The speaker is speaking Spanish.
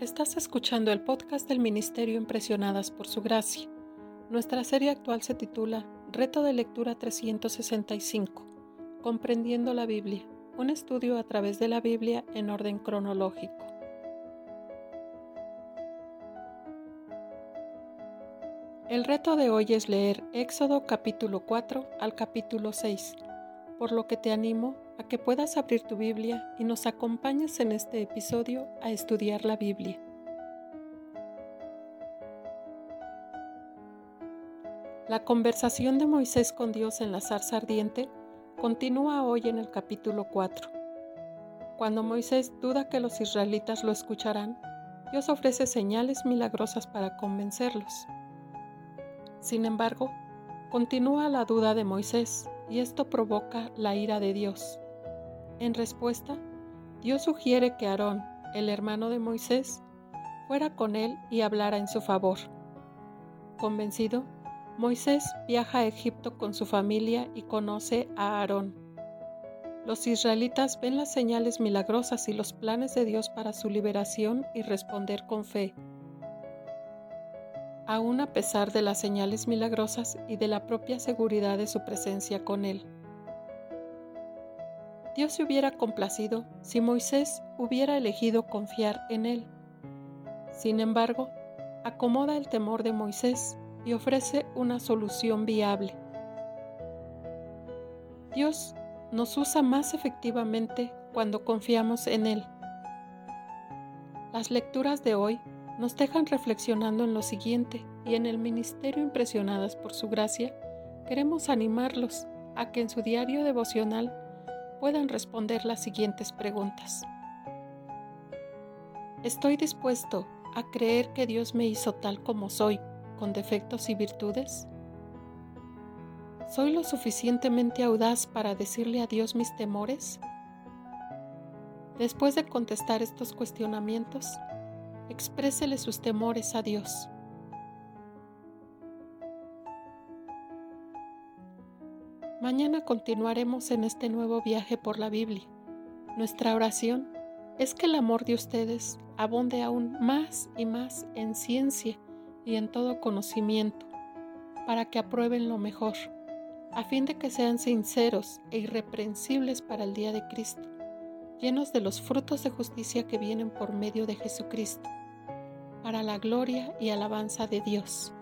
Estás escuchando el podcast del Ministerio Impresionadas por Su Gracia. Nuestra serie actual se titula Reto de Lectura 365, Comprendiendo la Biblia, un estudio a través de la Biblia en orden cronológico. El reto de hoy es leer Éxodo capítulo 4 al capítulo 6, por lo que te animo a que puedas abrir tu Biblia y nos acompañes en este episodio a estudiar la Biblia. La conversación de Moisés con Dios en la zarza ardiente continúa hoy en el capítulo 4. Cuando Moisés duda que los israelitas lo escucharán, Dios ofrece señales milagrosas para convencerlos. Sin embargo, continúa la duda de Moisés y esto provoca la ira de Dios. En respuesta, Dios sugiere que Aarón, el hermano de Moisés, fuera con él y hablara en su favor. Convencido, Moisés viaja a Egipto con su familia y conoce a Aarón. Los israelitas ven las señales milagrosas y los planes de Dios para su liberación y responder con fe. Aún a pesar de las señales milagrosas y de la propia seguridad de su presencia con él. Dios se hubiera complacido si Moisés hubiera elegido confiar en él. Sin embargo, acomoda el temor de Moisés y ofrece una solución viable. Dios nos usa más efectivamente cuando confiamos en Él. Las lecturas de hoy nos dejan reflexionando en lo siguiente y en el Ministerio Impresionadas por Su Gracia, queremos animarlos a que en su diario devocional puedan responder las siguientes preguntas. ¿Estoy dispuesto a creer que Dios me hizo tal como soy, con defectos y virtudes? ¿Soy lo suficientemente audaz para decirle a Dios mis temores? Después de contestar estos cuestionamientos, exprésele sus temores a Dios. Mañana continuaremos en este nuevo viaje por la Biblia. Nuestra oración es que el amor de ustedes abunde aún más y más en ciencia y en todo conocimiento, para que aprueben lo mejor, a fin de que sean sinceros e irreprensibles para el día de Cristo, llenos de los frutos de justicia que vienen por medio de Jesucristo, para la gloria y alabanza de Dios.